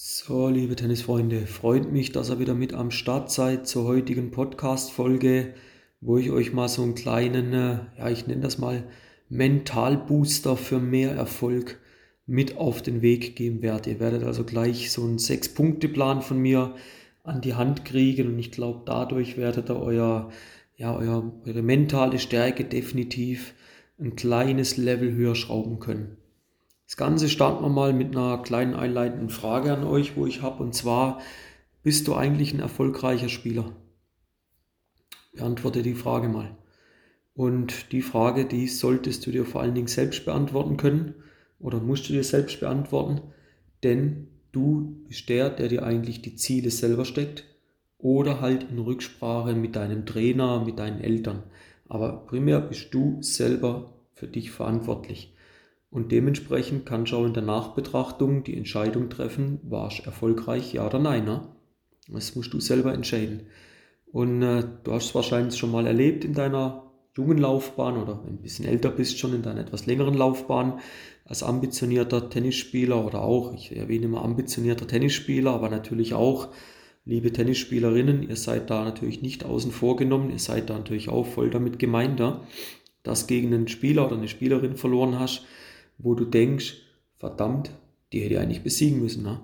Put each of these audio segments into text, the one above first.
So, liebe Tennisfreunde, freut mich, dass ihr wieder mit am Start seid zur heutigen Podcast-Folge, wo ich euch mal so einen kleinen, äh, ja, ich nenne das mal Mentalbooster für mehr Erfolg mit auf den Weg geben werde. Ihr werdet also gleich so einen Sechs-Punkte-Plan von mir an die Hand kriegen und ich glaube, dadurch werdet ihr euer, ja, euer, eure mentale Stärke definitiv ein kleines Level höher schrauben können. Ganze starten wir mal mit einer kleinen einleitenden Frage an euch, wo ich habe, und zwar, bist du eigentlich ein erfolgreicher Spieler? Beantworte die Frage mal. Und die Frage, die solltest du dir vor allen Dingen selbst beantworten können oder musst du dir selbst beantworten, denn du bist der, der dir eigentlich die Ziele selber steckt oder halt in Rücksprache mit deinem Trainer, mit deinen Eltern. Aber primär bist du selber für dich verantwortlich. Und dementsprechend kannst du auch in der Nachbetrachtung die Entscheidung treffen, war ich erfolgreich, ja oder nein. Ne? Das musst du selber entscheiden. Und äh, du hast es wahrscheinlich schon mal erlebt in deiner jungen Laufbahn oder ein bisschen älter bist schon in deiner etwas längeren Laufbahn als ambitionierter Tennisspieler oder auch, ich erwähne immer ambitionierter Tennisspieler, aber natürlich auch, liebe Tennisspielerinnen, ihr seid da natürlich nicht außen vor genommen, ihr seid da natürlich auch voll damit gemeint, dass gegen einen Spieler oder eine Spielerin verloren hast, wo du denkst, verdammt, die hätte ich eigentlich besiegen müssen. Ne?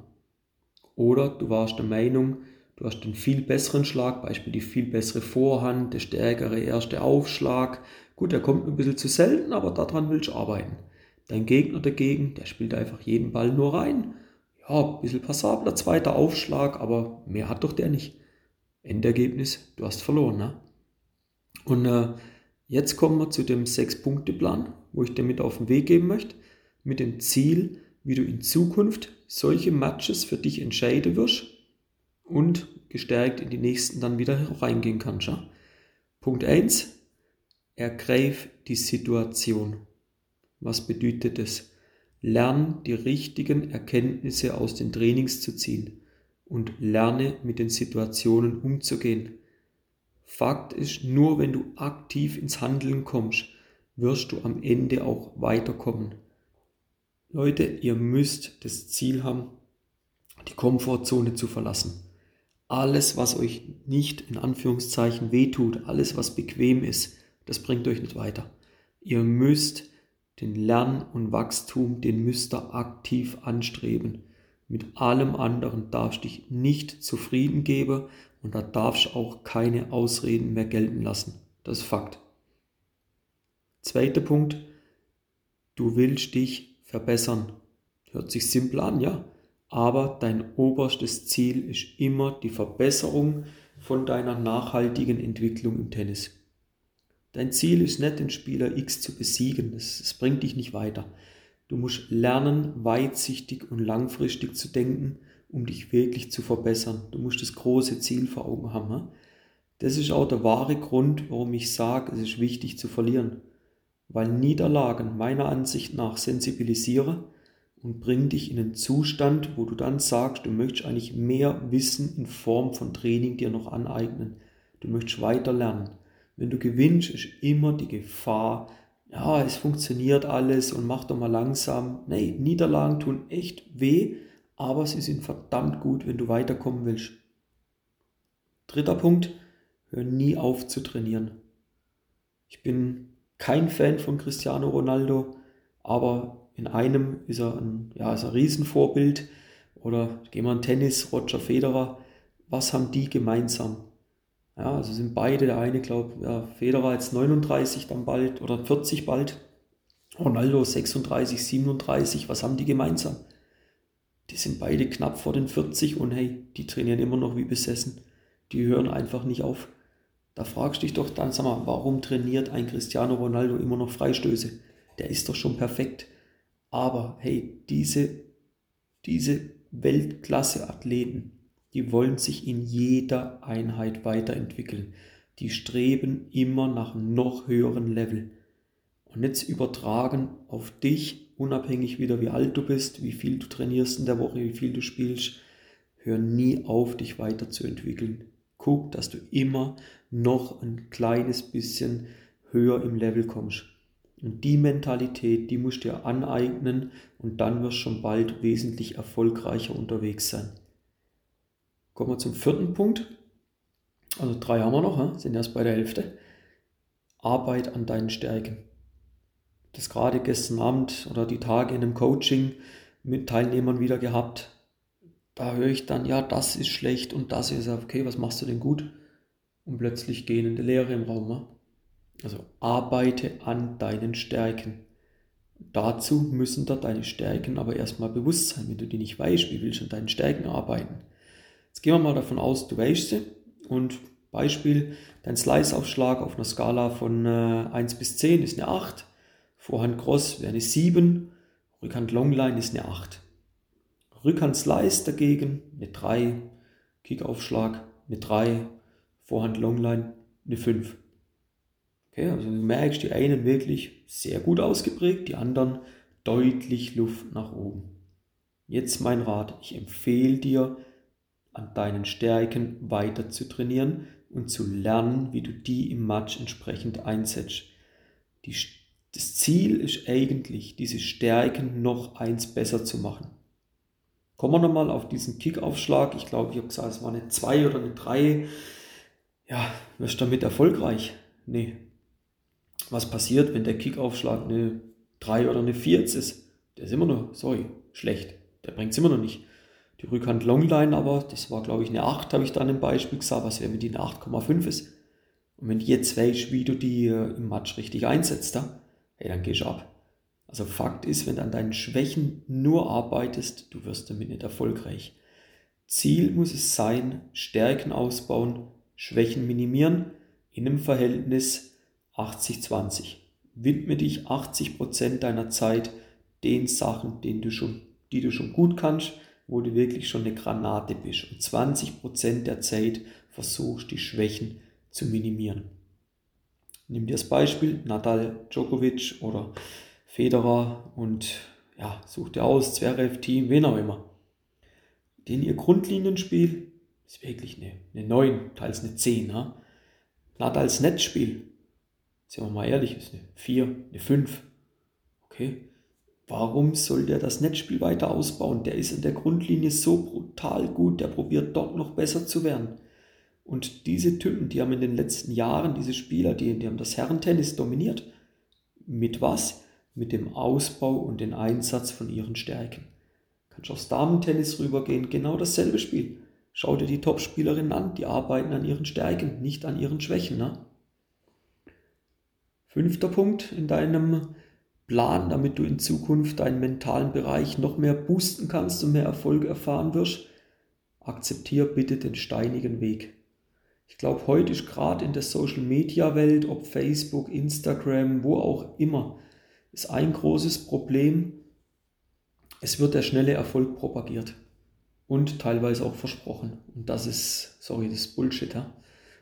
Oder du warst der Meinung, du hast den viel besseren Schlag, Beispiel die viel bessere Vorhand, der stärkere erste Aufschlag. Gut, der kommt ein bisschen zu selten, aber daran willst du arbeiten. Dein Gegner dagegen, der spielt einfach jeden Ball nur rein. Ja, ein bisschen passabler zweiter Aufschlag, aber mehr hat doch der nicht. Endergebnis, du hast verloren. Ne? Und äh, jetzt kommen wir zu dem Sechs-Punkte-Plan, wo ich dir mit auf den Weg geben möchte mit dem Ziel, wie du in Zukunft solche Matches für dich entscheiden wirst und gestärkt in die nächsten dann wieder reingehen kannst. Ja? Punkt 1. Ergreif die Situation. Was bedeutet das? Lern die richtigen Erkenntnisse aus den Trainings zu ziehen und lerne mit den Situationen umzugehen. Fakt ist, nur wenn du aktiv ins Handeln kommst, wirst du am Ende auch weiterkommen. Leute, ihr müsst das Ziel haben, die Komfortzone zu verlassen. Alles, was euch nicht in Anführungszeichen wehtut, alles, was bequem ist, das bringt euch nicht weiter. Ihr müsst den Lern- und Wachstum, den müsst ihr aktiv anstreben. Mit allem anderen darfst du dich nicht zufrieden geben und da darfst du auch keine Ausreden mehr gelten lassen. Das ist Fakt. Zweiter Punkt, du willst dich verbessern. Hört sich simpel an, ja. Aber dein oberstes Ziel ist immer die Verbesserung von deiner nachhaltigen Entwicklung im Tennis. Dein Ziel ist nicht, den Spieler X zu besiegen. Das, das bringt dich nicht weiter. Du musst lernen, weitsichtig und langfristig zu denken, um dich wirklich zu verbessern. Du musst das große Ziel vor Augen haben. Das ist auch der wahre Grund, warum ich sage, es ist wichtig zu verlieren weil Niederlagen meiner Ansicht nach sensibilisieren und bringen dich in einen Zustand, wo du dann sagst, du möchtest eigentlich mehr Wissen in Form von Training dir noch aneignen. Du möchtest weiter lernen. Wenn du gewinnst, ist immer die Gefahr, ja, es funktioniert alles und mach doch mal langsam. Nee, Niederlagen tun echt weh, aber sie sind verdammt gut, wenn du weiterkommen willst. Dritter Punkt, hör nie auf zu trainieren. Ich bin kein Fan von Cristiano Ronaldo, aber in einem ist er ein, ja, ist ein Riesenvorbild. Oder gehen wir an Tennis, Roger Federer. Was haben die gemeinsam? Ja, also sind beide, der eine glaubt, ja, Federer jetzt 39 dann bald oder 40 bald. Ronaldo 36, 37, was haben die gemeinsam? Die sind beide knapp vor den 40 und hey, die trainieren immer noch wie besessen. Die hören einfach nicht auf. Da fragst du dich doch dann, sag mal, warum trainiert ein Cristiano Ronaldo immer noch Freistöße? Der ist doch schon perfekt. Aber hey, diese, diese Weltklasse-Athleten, die wollen sich in jeder Einheit weiterentwickeln. Die streben immer nach noch höheren Level. Und jetzt übertragen auf dich, unabhängig wieder wie alt du bist, wie viel du trainierst in der Woche, wie viel du spielst, hör nie auf, dich weiterzuentwickeln. Guck, dass du immer noch ein kleines bisschen höher im Level kommst. Und die Mentalität, die musst du dir aneignen und dann wirst du schon bald wesentlich erfolgreicher unterwegs sein. Kommen wir zum vierten Punkt. Also drei haben wir noch, sind erst bei der Hälfte. Arbeit an deinen Stärken. Das gerade gestern Abend oder die Tage in einem Coaching mit Teilnehmern wieder gehabt. Da höre ich dann, ja, das ist schlecht und das ist, okay, was machst du denn gut? Und plötzlich gehende Leere im Raum. Also arbeite an deinen Stärken. Dazu müssen da deine Stärken aber erstmal bewusst sein. Wenn du die nicht weißt, wie willst du an deinen Stärken arbeiten? Jetzt gehen wir mal davon aus, du weißt sie. Und Beispiel, dein Slice-Aufschlag auf einer Skala von äh, 1 bis 10 ist eine 8. Vorhand Cross wäre eine 7. Rückhand Longline ist eine 8. Rückhand Slice dagegen eine 3. Kickaufschlag eine 3. Vorhand Longline eine 5. Okay, also du merkst, die einen wirklich sehr gut ausgeprägt, die anderen deutlich Luft nach oben. Jetzt mein Rat, ich empfehle dir, an deinen Stärken weiter zu trainieren und zu lernen, wie du die im Match entsprechend einsetzt. Die, das Ziel ist eigentlich, diese Stärken noch eins besser zu machen. Kommen wir nochmal auf diesen Kickaufschlag. Ich glaube, ich habe gesagt, es war eine 2 oder eine 3. Ja, wirst du damit erfolgreich? Nee, was passiert, wenn der Kickaufschlag eine 3 oder eine 4 jetzt ist. Der ist immer noch, sorry, schlecht. Der bringt es immer noch nicht. Die Rückhand Longline aber, das war glaube ich eine 8, habe ich dann im Beispiel gesagt, was wäre, wenn die eine 8,5 ist. Und wenn du jetzt weißt, wie du die äh, im Match richtig einsetzt, da, hey, dann gehst du ab. Also Fakt ist, wenn du an deinen Schwächen nur arbeitest, du wirst damit nicht erfolgreich. Ziel muss es sein, Stärken ausbauen, Schwächen minimieren in einem Verhältnis 80-20. Widme dich 80% deiner Zeit den Sachen, denen du schon, die du schon gut kannst, wo du wirklich schon eine Granate bist. Und 20% der Zeit versuchst die Schwächen zu minimieren. Nimm dir das Beispiel Nadal Djokovic oder Federer und ja, such dir aus, Zverev, Team, wen auch immer. Den ihr Grundlinienspiel ist wirklich eine, eine 9, teils eine 10. Ne? Nadals Netzspiel sind wir mal ehrlich, ist eine 4, eine 5. Okay, warum soll der das Netzspiel weiter ausbauen? Der ist in der Grundlinie so brutal gut, der probiert dort noch besser zu werden. Und diese Typen, die haben in den letzten Jahren, diese Spieler, die, die haben das Herrentennis dominiert. Mit was? Mit dem Ausbau und dem Einsatz von ihren Stärken. Kannst du aufs Damentennis rübergehen, genau dasselbe Spiel. Schau dir die Top-Spielerinnen an, die arbeiten an ihren Stärken, nicht an ihren Schwächen. Ne? Fünfter Punkt in deinem Plan, damit du in Zukunft deinen mentalen Bereich noch mehr boosten kannst und mehr Erfolg erfahren wirst. Akzeptiere bitte den steinigen Weg. Ich glaube, heute ist gerade in der Social Media Welt, ob Facebook, Instagram, wo auch immer, ist ein großes Problem. Es wird der schnelle Erfolg propagiert und teilweise auch versprochen. Und das ist, sorry, das ist Bullshit. Ja?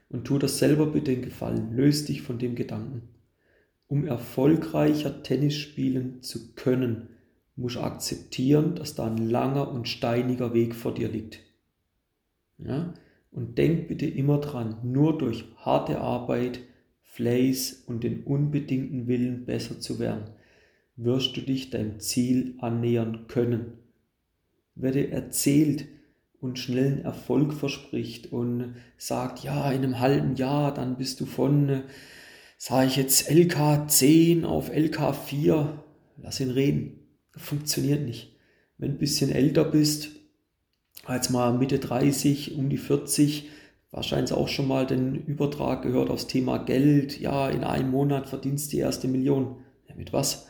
Und tu das selber bitte in Gefallen. Löse dich von dem Gedanken um erfolgreicher Tennis spielen zu können, musst du akzeptieren, dass da ein langer und steiniger Weg vor dir liegt. Ja? Und denk bitte immer dran, nur durch harte Arbeit, Fleiß und den unbedingten Willen besser zu werden, wirst du dich deinem Ziel annähern können. Wer dir erzählt und schnellen Erfolg verspricht und sagt, ja, in einem halben Jahr, dann bist du von sage ich jetzt LK10 auf LK4, lass ihn reden. Funktioniert nicht. Wenn du ein bisschen älter bist, als mal Mitte 30, um die 40, wahrscheinlich auch schon mal den Übertrag gehört aufs Thema Geld. Ja, in einem Monat verdienst du die erste Million. Ja, mit was?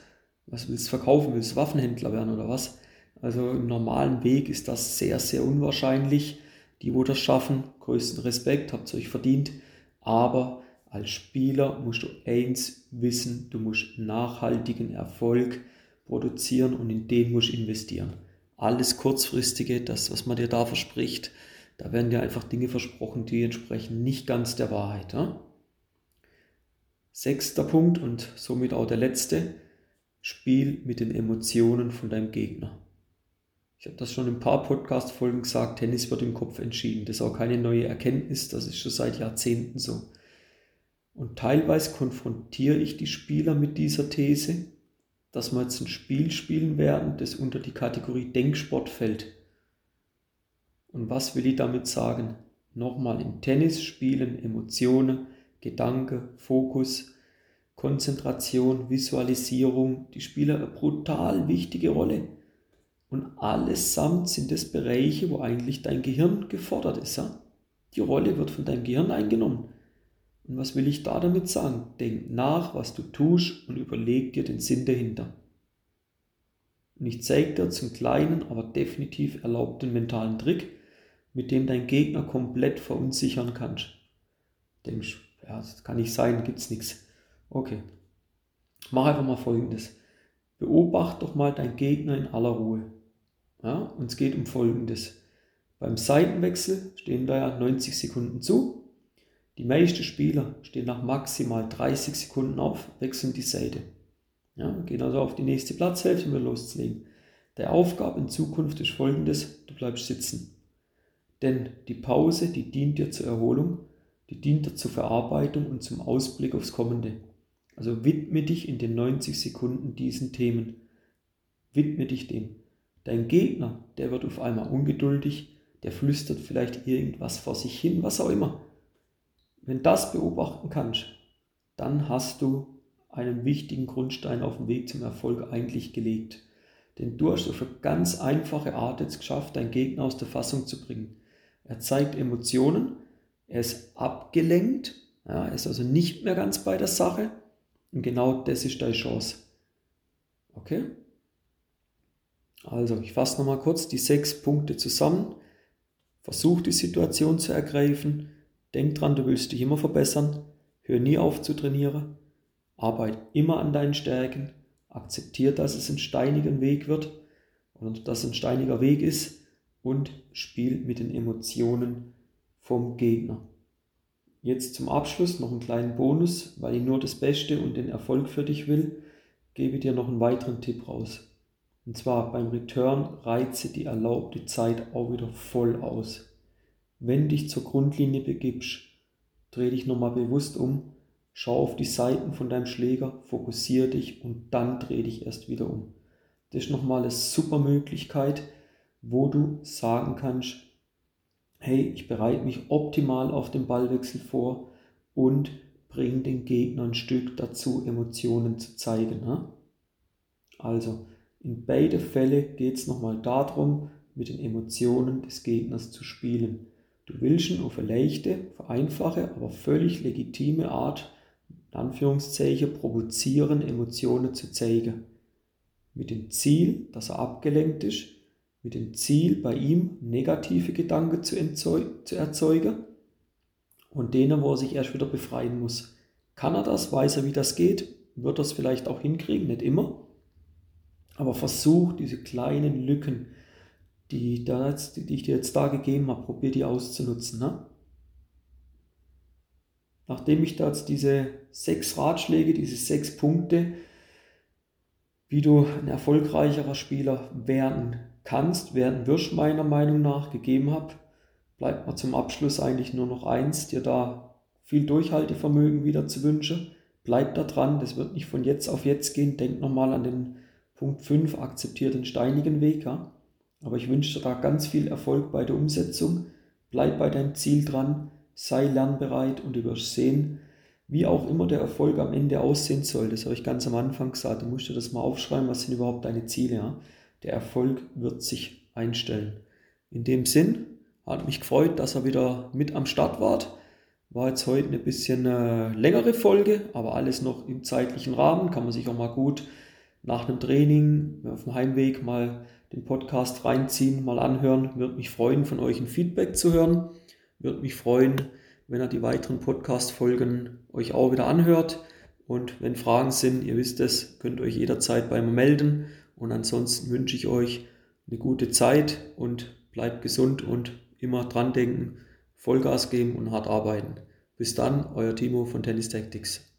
Was willst du verkaufen? Willst du Waffenhändler werden oder was? Also im normalen Weg ist das sehr, sehr unwahrscheinlich. Die, wo das schaffen, größten Respekt, habt ihr euch verdient. Aber als Spieler musst du eins wissen, du musst nachhaltigen Erfolg produzieren und in den musst du investieren. Alles kurzfristige, das, was man dir da verspricht, da werden dir einfach Dinge versprochen, die entsprechen nicht ganz der Wahrheit. Ja? Sechster Punkt und somit auch der letzte, Spiel mit den Emotionen von deinem Gegner. Ich habe das schon in ein paar Podcast-Folgen gesagt, Tennis wird im Kopf entschieden. Das ist auch keine neue Erkenntnis, das ist schon seit Jahrzehnten so. Und teilweise konfrontiere ich die Spieler mit dieser These, dass wir jetzt ein Spiel spielen werden, das unter die Kategorie Denksport fällt. Und was will ich damit sagen? Nochmal, im Tennis spielen Emotionen, Gedanke, Fokus, Konzentration, Visualisierung, die spielen eine brutal wichtige Rolle. Und allesamt sind es Bereiche, wo eigentlich dein Gehirn gefordert ist. Ja? Die Rolle wird von deinem Gehirn eingenommen. Und was will ich da damit sagen? Denk nach, was du tust und überleg dir den Sinn dahinter. Und ich zeige dir zum kleinen, aber definitiv erlaubten mentalen Trick, mit dem dein Gegner komplett verunsichern kannst. Denkst, ja, das kann nicht sein, gibt's nichts. Okay. Mach einfach mal folgendes. Beobacht doch mal deinen Gegner in aller Ruhe. Ja, und es geht um folgendes. Beim Seitenwechsel stehen da ja 90 Sekunden zu. Die meisten Spieler stehen nach maximal 30 Sekunden auf, wechseln die Seite. Ja, gehen also auf die nächste Platzhälfte, um loszulegen. Der Aufgabe in Zukunft ist folgendes: Du bleibst sitzen. Denn die Pause, die dient dir zur Erholung, die dient dir zur Verarbeitung und zum Ausblick aufs Kommende. Also widme dich in den 90 Sekunden diesen Themen. Widme dich dem. Dein Gegner, der wird auf einmal ungeduldig, der flüstert vielleicht irgendwas vor sich hin, was auch immer. Wenn das beobachten kannst, dann hast du einen wichtigen Grundstein auf dem Weg zum Erfolg eigentlich gelegt. Denn du hast auf eine ganz einfache Art jetzt geschafft, deinen Gegner aus der Fassung zu bringen. Er zeigt Emotionen, er ist abgelenkt, ja, er ist also nicht mehr ganz bei der Sache und genau das ist deine Chance. Okay? Also, ich fasse nochmal kurz die sechs Punkte zusammen. Versuch die Situation zu ergreifen. Denk dran, du willst dich immer verbessern. Hör nie auf zu trainieren. Arbeit immer an deinen Stärken. Akzeptier, dass es ein steiniger Weg wird und dass es ein steiniger Weg ist und spiel mit den Emotionen vom Gegner. Jetzt zum Abschluss noch einen kleinen Bonus, weil ich nur das Beste und den Erfolg für dich will, gebe dir noch einen weiteren Tipp raus. Und zwar beim Return reize die erlaubte Zeit auch wieder voll aus. Wenn dich zur Grundlinie begibst, dreh dich nochmal bewusst um, schau auf die Seiten von deinem Schläger, fokussiere dich und dann dreh dich erst wieder um. Das ist nochmal eine super Möglichkeit, wo du sagen kannst, hey, ich bereite mich optimal auf den Ballwechsel vor und bringe den Gegner ein Stück dazu, Emotionen zu zeigen. Ne? Also, in beide Fälle geht es nochmal darum, mit den Emotionen des Gegners zu spielen. Du willst ihn auf eine leichte, vereinfache, aber völlig legitime Art, in Anführungszeichen, provozieren, Emotionen zu zeigen. Mit dem Ziel, dass er abgelenkt ist, mit dem Ziel, bei ihm negative Gedanken zu, zu erzeugen und denen, wo er sich erst wieder befreien muss. Kann er das? Weiß er, wie das geht? Wird er es vielleicht auch hinkriegen? Nicht immer. Aber versuch diese kleinen Lücken, die, da jetzt, die ich dir jetzt da gegeben habe, probier die auszunutzen. Ne? Nachdem ich da jetzt diese sechs Ratschläge, diese sechs Punkte, wie du ein erfolgreicherer Spieler werden kannst, werden wirst, meiner Meinung nach, gegeben habe, bleibt mir zum Abschluss eigentlich nur noch eins, dir da viel Durchhaltevermögen wieder zu wünschen. Bleib da dran, das wird nicht von jetzt auf jetzt gehen. Denk nochmal an den Punkt 5, akzeptiere den steinigen Weg. Ja? Aber ich wünsche dir da ganz viel Erfolg bei der Umsetzung. Bleib bei deinem Ziel dran, sei lernbereit und du wirst sehen, wie auch immer der Erfolg am Ende aussehen soll. Das habe ich ganz am Anfang gesagt. Du musst dir das mal aufschreiben, was sind überhaupt deine Ziele. Ja? Der Erfolg wird sich einstellen. In dem Sinn hat mich gefreut, dass er wieder mit am Start wart. War jetzt heute eine bisschen äh, längere Folge, aber alles noch im zeitlichen Rahmen. Kann man sich auch mal gut nach einem Training auf dem Heimweg mal den Podcast reinziehen, mal anhören. Würde mich freuen, von euch ein Feedback zu hören. Würde mich freuen, wenn ihr die weiteren Podcast-Folgen euch auch wieder anhört. Und wenn Fragen sind, ihr wisst es, könnt euch jederzeit bei mir melden. Und ansonsten wünsche ich euch eine gute Zeit und bleibt gesund und immer dran denken, Vollgas geben und hart arbeiten. Bis dann, euer Timo von Tennis Tactics.